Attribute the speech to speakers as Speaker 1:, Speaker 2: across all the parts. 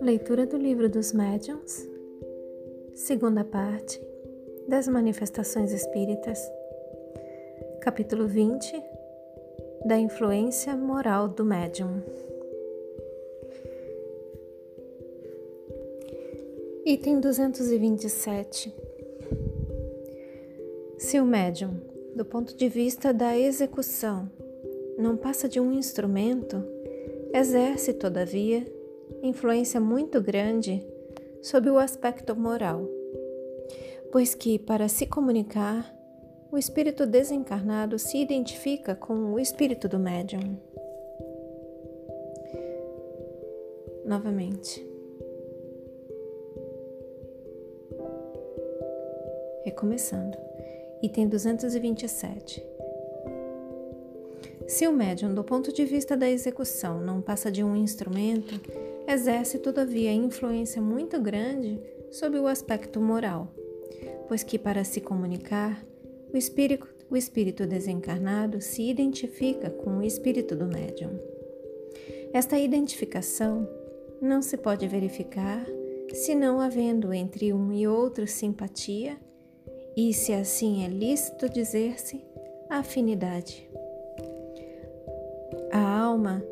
Speaker 1: Leitura do Livro dos Médiuns, segunda parte das Manifestações Espíritas, capítulo 20 da influência moral do médium. Item 227. Se o médium, do ponto de vista da execução, não passa de um instrumento, exerce, todavia, influência muito grande sobre o aspecto moral, pois que, para se comunicar, o espírito desencarnado se identifica com o espírito do médium. Novamente. Recomeçando. Item 227. Se o médium, do ponto de vista da execução, não passa de um instrumento, exerce, todavia, influência muito grande sobre o aspecto moral, pois que, para se comunicar, o espírito, o espírito desencarnado se identifica com o espírito do médium. Esta identificação não se pode verificar se não havendo entre um e outro simpatia e, se assim é lícito dizer-se, afinidade. Alma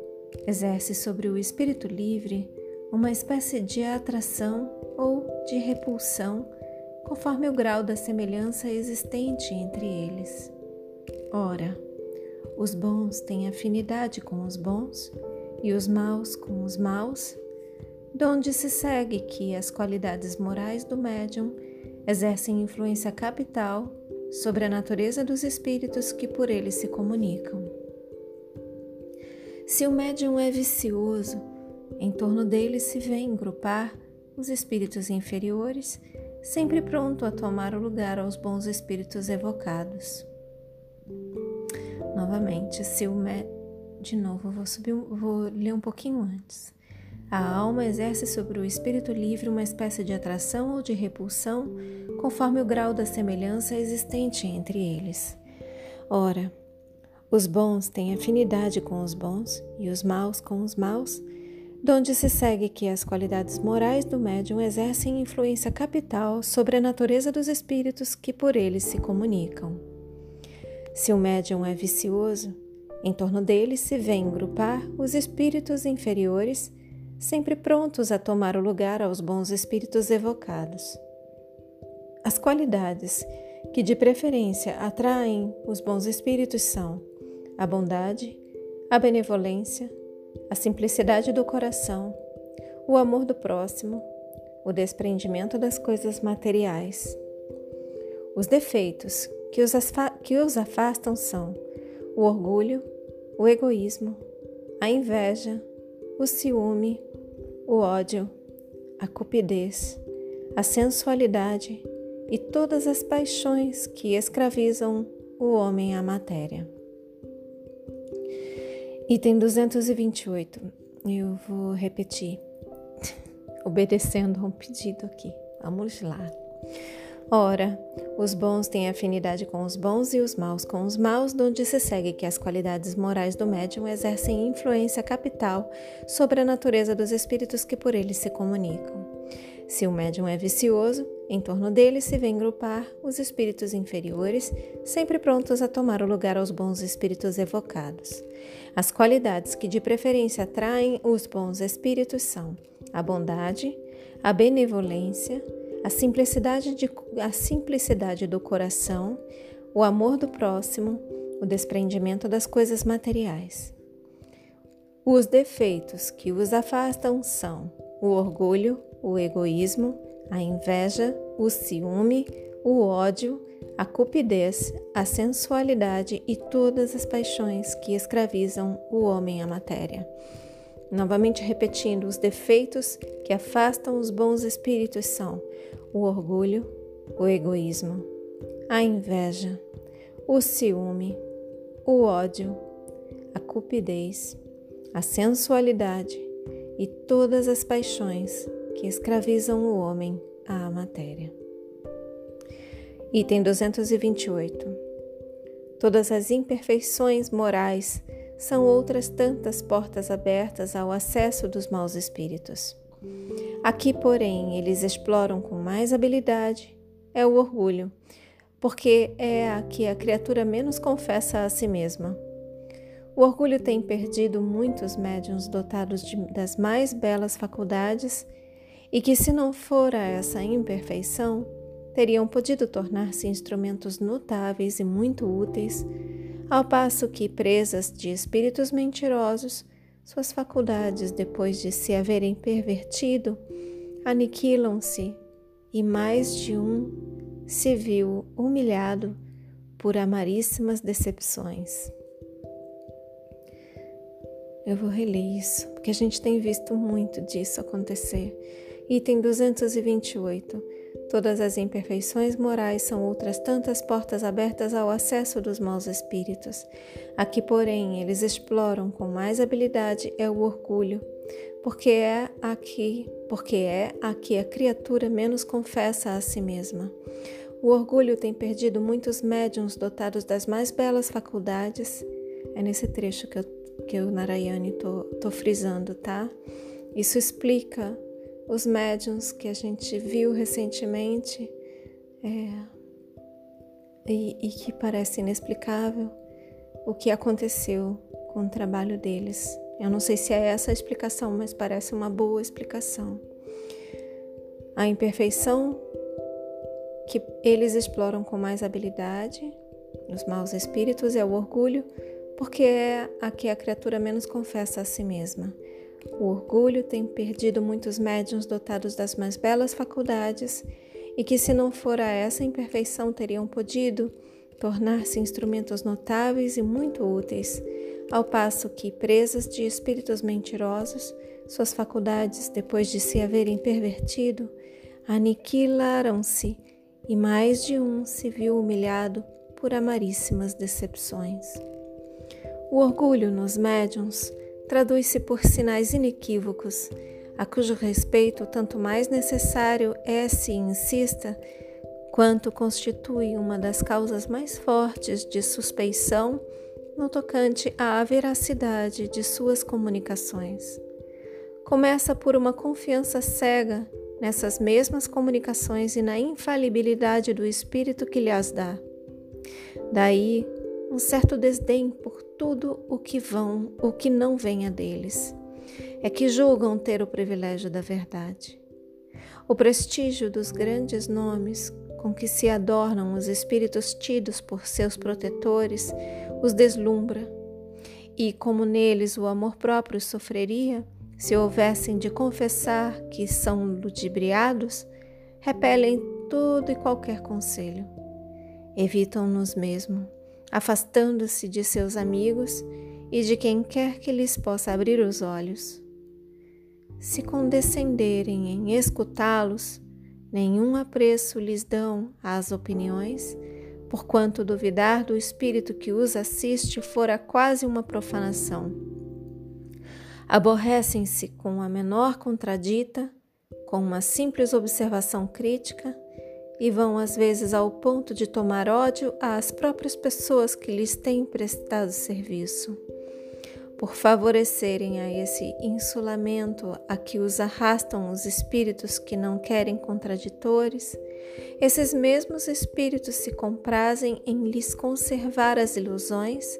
Speaker 1: exerce sobre o espírito livre uma espécie de atração ou de repulsão, conforme o grau da semelhança existente entre eles. Ora, os bons têm afinidade com os bons e os maus com os maus, donde se segue que as qualidades morais do médium exercem influência capital sobre a natureza dos espíritos que por ele se comunicam. Se o médium é vicioso, em torno dele se vêem grupar os espíritos inferiores, sempre pronto a tomar o lugar aos bons espíritos evocados. Novamente, se o médium. De novo, vou, subir, vou ler um pouquinho antes. A alma exerce sobre o espírito livre uma espécie de atração ou de repulsão, conforme o grau da semelhança existente entre eles. Ora, os bons têm afinidade com os bons e os maus com os maus, donde se segue que as qualidades morais do médium exercem influência capital sobre a natureza dos espíritos que por eles se comunicam. Se o médium é vicioso, em torno dele se vêem grupar os espíritos inferiores, sempre prontos a tomar o lugar aos bons espíritos evocados. As qualidades que de preferência atraem os bons espíritos são a bondade, a benevolência, a simplicidade do coração, o amor do próximo, o desprendimento das coisas materiais. Os defeitos que os, que os afastam são o orgulho, o egoísmo, a inveja, o ciúme, o ódio, a cupidez, a sensualidade e todas as paixões que escravizam o homem à matéria. Item 228. Eu vou repetir, obedecendo a um pedido aqui. Vamos lá. Ora, os bons têm afinidade com os bons e os maus com os maus, donde se segue que as qualidades morais do médium exercem influência capital sobre a natureza dos espíritos que por ele se comunicam. Se o médium é vicioso, em torno dele se vê grupar os espíritos inferiores, sempre prontos a tomar o lugar aos bons espíritos evocados. As qualidades que de preferência atraem os bons espíritos são a bondade, a benevolência, a simplicidade, de, a simplicidade do coração, o amor do próximo, o desprendimento das coisas materiais. Os defeitos que os afastam são o orgulho, o egoísmo, a inveja, o ciúme, o ódio, a cupidez, a sensualidade e todas as paixões que escravizam o homem à matéria. Novamente repetindo, os defeitos que afastam os bons espíritos são o orgulho, o egoísmo, a inveja, o ciúme, o ódio, a cupidez, a sensualidade e todas as paixões que escravizam o homem à matéria. Item 228. Todas as imperfeições morais são outras tantas portas abertas ao acesso dos maus espíritos. Aqui, porém, eles exploram com mais habilidade é o orgulho, porque é a que a criatura menos confessa a si mesma. O orgulho tem perdido muitos médiuns dotados de, das mais belas faculdades e que, se não fora essa imperfeição, teriam podido tornar-se instrumentos notáveis e muito úteis, ao passo que, presas de espíritos mentirosos, suas faculdades, depois de se haverem pervertido, aniquilam-se e mais de um se viu humilhado por amaríssimas decepções. Eu vou reler isso, porque a gente tem visto muito disso acontecer. Item 228. Todas as imperfeições morais são outras tantas portas abertas ao acesso dos maus espíritos. Aqui, porém, eles exploram com mais habilidade é o orgulho, porque é aqui, porque é a que a criatura menos confessa a si mesma. O orgulho tem perdido muitos médiums dotados das mais belas faculdades. É nesse trecho que eu que o Narayani tô, tô frisando, tá? Isso explica os médiums que a gente viu recentemente é, e, e que parece inexplicável o que aconteceu com o trabalho deles. Eu não sei se é essa a explicação, mas parece uma boa explicação. A imperfeição que eles exploram com mais habilidade, os maus espíritos, é o orgulho, porque é a que a criatura menos confessa a si mesma. O orgulho tem perdido muitos médiuns dotados das mais belas faculdades e que, se não fora essa imperfeição, teriam podido tornar-se instrumentos notáveis e muito úteis, ao passo que, presas de espíritos mentirosos, suas faculdades, depois de se haverem pervertido, aniquilaram-se e mais de um se viu humilhado por amaríssimas decepções. O orgulho nos médiums traduz-se por sinais inequívocos, a cujo respeito tanto mais necessário é se insista, quanto constitui uma das causas mais fortes de suspeição no tocante à veracidade de suas comunicações. Começa por uma confiança cega nessas mesmas comunicações e na infalibilidade do espírito que lhes dá. Daí um certo desdém por tudo o que vão, o que não venha deles. É que julgam ter o privilégio da verdade. O prestígio dos grandes nomes com que se adornam os espíritos tidos por seus protetores os deslumbra, e como neles o amor próprio sofreria, se houvessem de confessar que são ludibriados, repelem todo e qualquer conselho. Evitam-nos mesmo afastando-se de seus amigos e de quem quer que lhes possa abrir os olhos. Se condescenderem em escutá-los, nenhum apreço lhes dão às opiniões, porquanto duvidar do espírito que os assiste fora quase uma profanação. Aborrecem-se com a menor contradita, com uma simples observação crítica e vão às vezes ao ponto de tomar ódio às próprias pessoas que lhes têm prestado serviço. Por favorecerem a esse insulamento a que os arrastam os espíritos que não querem contraditores, esses mesmos espíritos se comprazem em lhes conservar as ilusões,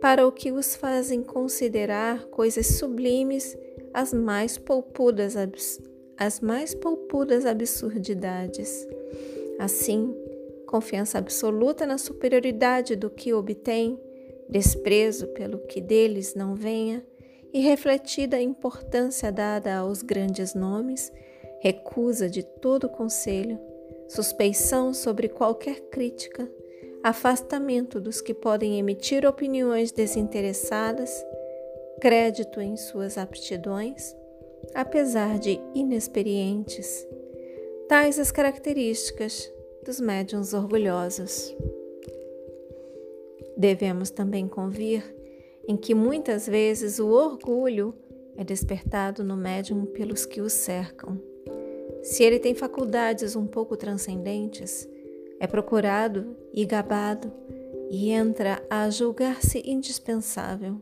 Speaker 1: para o que os fazem considerar coisas sublimes as mais polpudas, as mais polpudas absurdidades. Assim, confiança absoluta na superioridade do que obtém, desprezo pelo que deles não venha, e refletida a importância dada aos grandes nomes, recusa de todo conselho, suspeição sobre qualquer crítica, afastamento dos que podem emitir opiniões desinteressadas, crédito em suas aptidões, apesar de inexperientes tais as características dos médiums orgulhosos. Devemos também convir em que muitas vezes o orgulho é despertado no médium pelos que o cercam. Se ele tem faculdades um pouco transcendentes, é procurado e gabado e entra a julgar-se indispensável.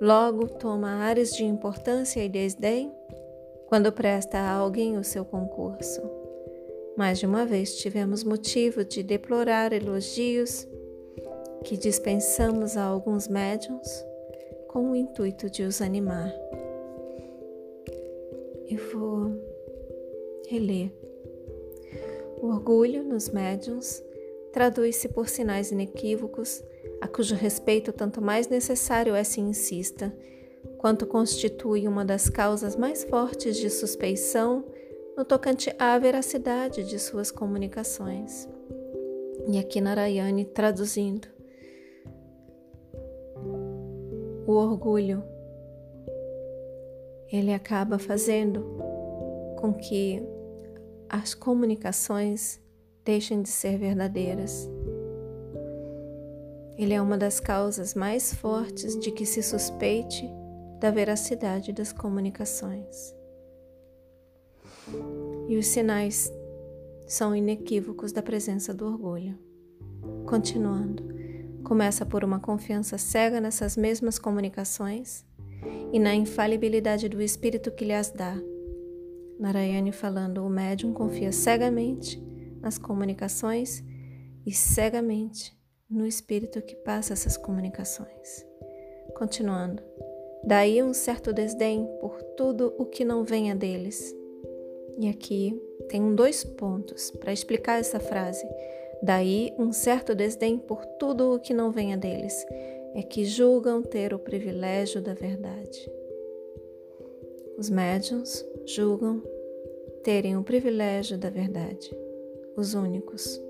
Speaker 1: logo toma ares de importância e desdém quando presta a alguém o seu concurso. Mais de uma vez tivemos motivo de deplorar elogios que dispensamos a alguns médiums com o intuito de os animar. Eu vou reler. O orgulho nos médiums traduz-se por sinais inequívocos, a cujo respeito tanto mais necessário é se insista, quanto constitui uma das causas mais fortes de suspeição no tocante à veracidade de suas comunicações. E aqui Narayane traduzindo. O orgulho ele acaba fazendo com que as comunicações deixem de ser verdadeiras. Ele é uma das causas mais fortes de que se suspeite da veracidade das comunicações. E os sinais são inequívocos da presença do orgulho. Continuando, começa por uma confiança cega nessas mesmas comunicações e na infalibilidade do espírito que lhe as dá. Narayane falando, o médium confia cegamente nas comunicações e cegamente no espírito que passa essas comunicações. Continuando, daí um certo desdém por tudo o que não venha deles. E aqui tem dois pontos para explicar essa frase. Daí um certo desdém por tudo o que não venha deles, é que julgam ter o privilégio da verdade. Os médiums julgam terem o privilégio da verdade os únicos,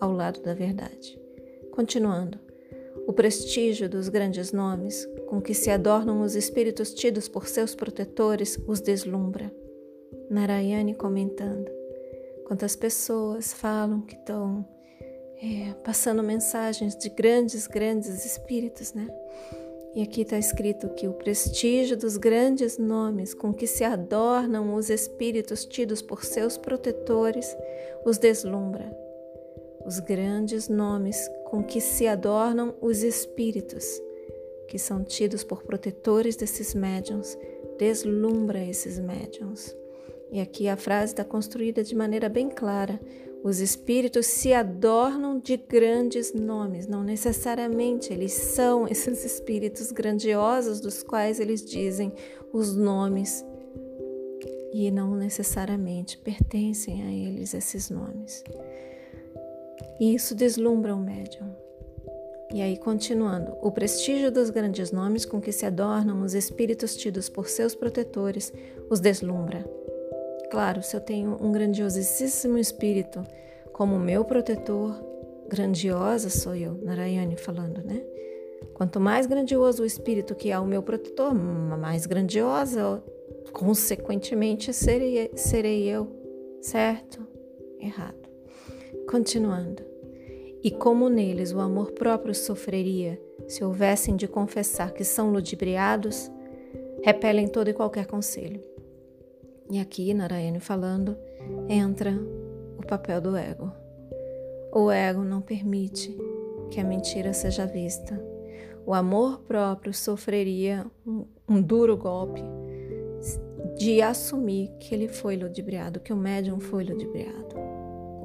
Speaker 1: ao lado da verdade. Continuando, o prestígio dos grandes nomes com que se adornam os espíritos tidos por seus protetores os deslumbra. Narayane comentando. Quantas pessoas falam que estão é, passando mensagens de grandes, grandes espíritos, né? E aqui está escrito que o prestígio dos grandes nomes com que se adornam os espíritos tidos por seus protetores os deslumbra. Os grandes nomes com que se adornam os espíritos, que são tidos por protetores desses médiums, deslumbra esses médiums. E aqui a frase está construída de maneira bem clara. Os espíritos se adornam de grandes nomes, não necessariamente eles são esses espíritos grandiosos dos quais eles dizem os nomes e não necessariamente pertencem a eles esses nomes. E isso deslumbra o médium. E aí, continuando, o prestígio dos grandes nomes com que se adornam os espíritos tidos por seus protetores os deslumbra. Claro, se eu tenho um grandiosíssimo espírito como meu protetor, grandiosa sou eu, Narayane falando, né? Quanto mais grandioso o espírito que é o meu protetor, mais grandiosa, consequentemente, serei, serei eu, certo? Errado. Continuando. E como neles o amor próprio sofreria se houvessem de confessar que são ludibriados, repelem todo e qualquer conselho. E aqui, Narayane falando, entra o papel do ego. O ego não permite que a mentira seja vista. O amor próprio sofreria um, um duro golpe de assumir que ele foi ludibriado, que o médium foi ludibriado.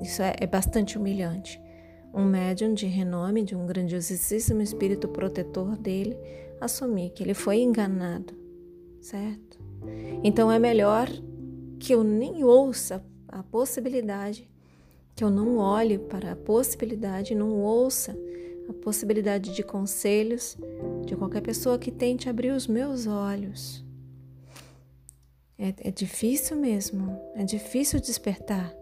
Speaker 1: Isso é, é bastante humilhante. Um médium de renome, de um grandiosíssimo espírito protetor dele, assumir que ele foi enganado, certo? Então é melhor que eu nem ouça a possibilidade, que eu não olhe para a possibilidade, não ouça a possibilidade de conselhos de qualquer pessoa que tente abrir os meus olhos. É, é difícil mesmo, é difícil despertar,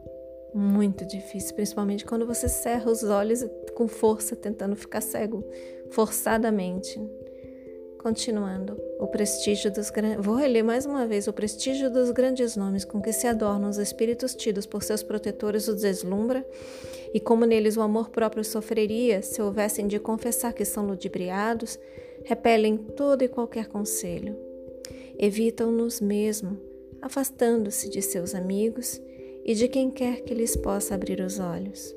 Speaker 1: muito difícil, principalmente quando você cerra os olhos com força, tentando ficar cego, forçadamente. Continuando, o prestígio dos grandes. Vou reler mais uma vez: o prestígio dos grandes nomes com que se adornam os espíritos tidos por seus protetores os deslumbra, e como neles o amor próprio sofreria se houvessem de confessar que são ludibriados, repelem todo e qualquer conselho. Evitam-nos mesmo, afastando-se de seus amigos e de quem quer que lhes possa abrir os olhos.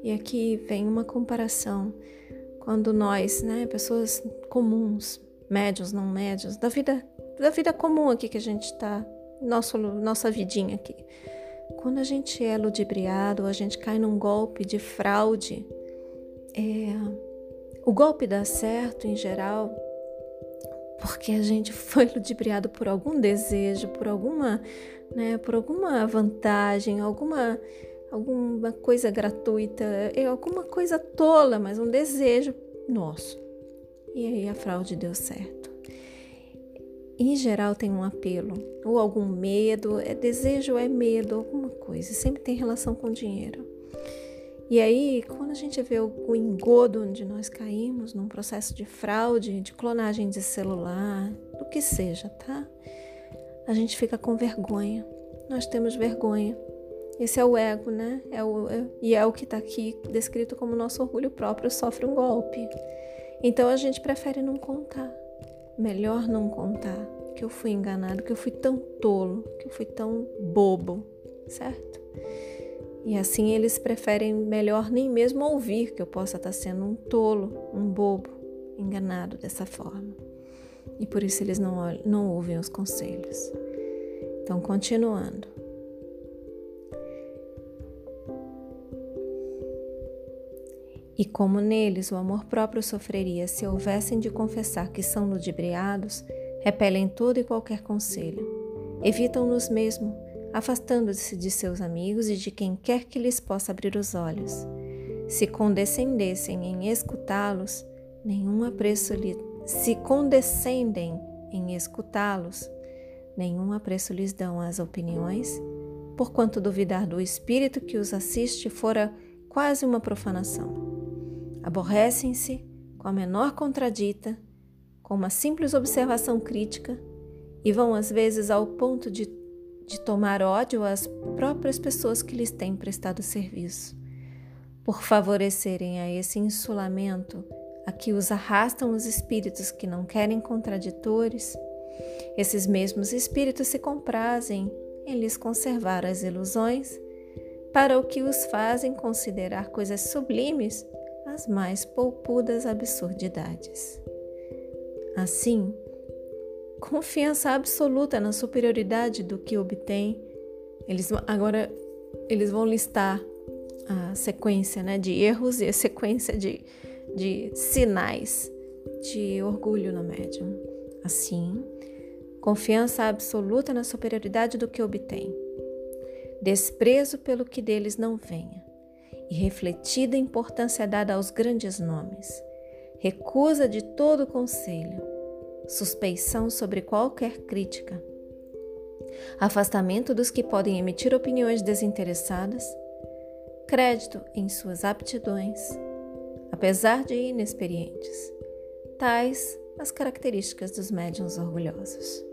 Speaker 1: E aqui vem uma comparação quando nós, né, pessoas comuns, médios, não médios, da vida, da vida comum aqui que a gente está, nossa vidinha aqui. Quando a gente é ludibriado, a gente cai num golpe de fraude, é, o golpe dá certo em geral porque a gente foi ludibriado por algum desejo, por alguma, né, por alguma vantagem, alguma alguma coisa gratuita, alguma coisa tola, mas um desejo nosso. E aí a fraude deu certo. Em geral tem um apelo, ou algum medo, é desejo é medo, alguma coisa, sempre tem relação com dinheiro. E aí, quando a gente vê o, engodo onde nós caímos, num processo de fraude, de clonagem de celular, do que seja, tá? A gente fica com vergonha. Nós temos vergonha. Esse é o ego, né? É o, é, e é o que está aqui descrito como nosso orgulho próprio sofre um golpe. Então a gente prefere não contar. Melhor não contar que eu fui enganado, que eu fui tão tolo, que eu fui tão bobo, certo? E assim eles preferem melhor nem mesmo ouvir que eu possa estar sendo um tolo, um bobo, enganado dessa forma. E por isso eles não, não ouvem os conselhos. Então, continuando. E como neles o amor próprio sofreria se houvessem de confessar que são ludibriados, repelem todo e qualquer conselho. Evitam-nos mesmo afastando-se de seus amigos e de quem quer que lhes possa abrir os olhos. Se condescendessem em escutá-los, nenhum apreço lhe se condescendem em escutá-los, nenhum apreço lhes dão as opiniões, porquanto duvidar do espírito que os assiste fora quase uma profanação. Aborrecem-se com a menor contradita, com uma simples observação crítica, e vão às vezes ao ponto de de tomar ódio às próprias pessoas que lhes têm prestado serviço. Por favorecerem a esse insulamento a que os arrastam os espíritos que não querem contraditores, esses mesmos espíritos se comprazem em lhes conservar as ilusões, para o que os fazem considerar coisas sublimes as mais poupudas absurdidades. Assim, confiança absoluta na superioridade do que obtém. Eles agora eles vão listar a sequência né, de erros e a sequência de, de sinais de orgulho no médium. Assim, confiança absoluta na superioridade do que obtém, desprezo pelo que deles não venha, e refletida importância dada aos grandes nomes, recusa de todo conselho, suspeição sobre qualquer crítica, afastamento dos que podem emitir opiniões desinteressadas, crédito em suas aptidões, apesar de inexperientes, tais as características dos médiuns orgulhosos.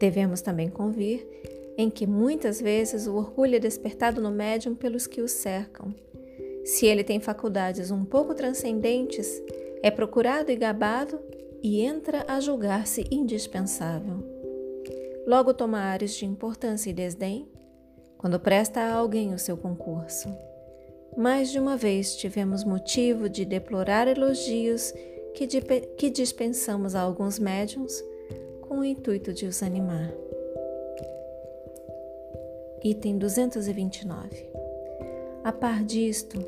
Speaker 1: Devemos também convir em que muitas vezes o orgulho é despertado no médium pelos que o cercam. Se ele tem faculdades um pouco transcendentes, é procurado e gabado e entra a julgar-se indispensável. Logo toma ares de importância e desdém quando presta a alguém o seu concurso. Mais de uma vez tivemos motivo de deplorar elogios que, que dispensamos a alguns médiums com o intuito de os animar. Item 229. A par disto,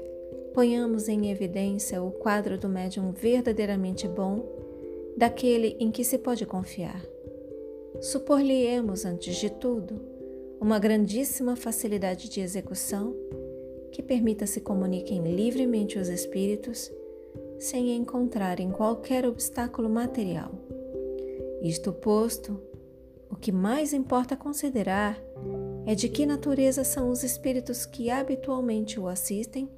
Speaker 1: ponhamos em evidência o quadro do médium verdadeiramente bom daquele em que se pode confiar. Supor-lhe-emos, antes de tudo, uma grandíssima facilidade de execução que permita se comuniquem livremente os espíritos sem encontrarem qualquer obstáculo material. Isto posto, o que mais importa considerar é de que natureza são os espíritos que habitualmente o assistem,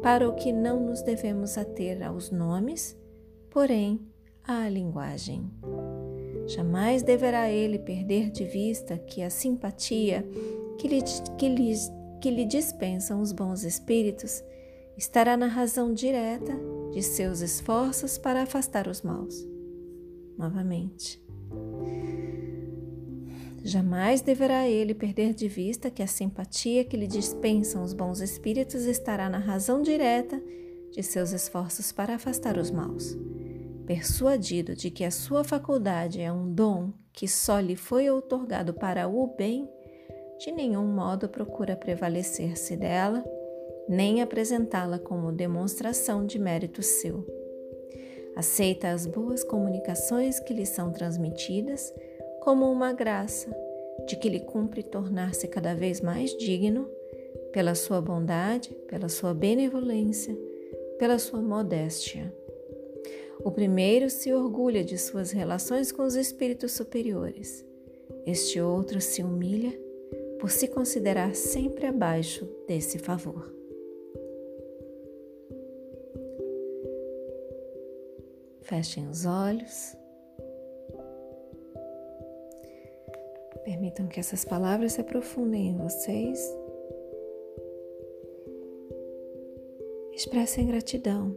Speaker 1: para o que não nos devemos ater aos nomes, porém à linguagem. Jamais deverá ele perder de vista que a simpatia que lhe, que lhe, que lhe dispensam os bons espíritos estará na razão direta de seus esforços para afastar os maus. Novamente. Jamais deverá ele perder de vista que a simpatia que lhe dispensam os bons espíritos estará na razão direta de seus esforços para afastar os maus persuadido de que a sua faculdade é um dom que só lhe foi outorgado para o bem, de nenhum modo procura prevalecer-se dela, nem apresentá-la como demonstração de mérito seu. Aceita as boas comunicações que lhe são transmitidas como uma graça de que lhe cumpre tornar-se cada vez mais digno pela sua bondade, pela sua benevolência, pela sua modéstia. O primeiro se orgulha de suas relações com os espíritos superiores. Este outro se humilha por se considerar sempre abaixo desse favor. Fechem os olhos. Permitam que essas palavras se aprofundem em vocês. Expressem gratidão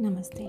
Speaker 1: नमस्ते।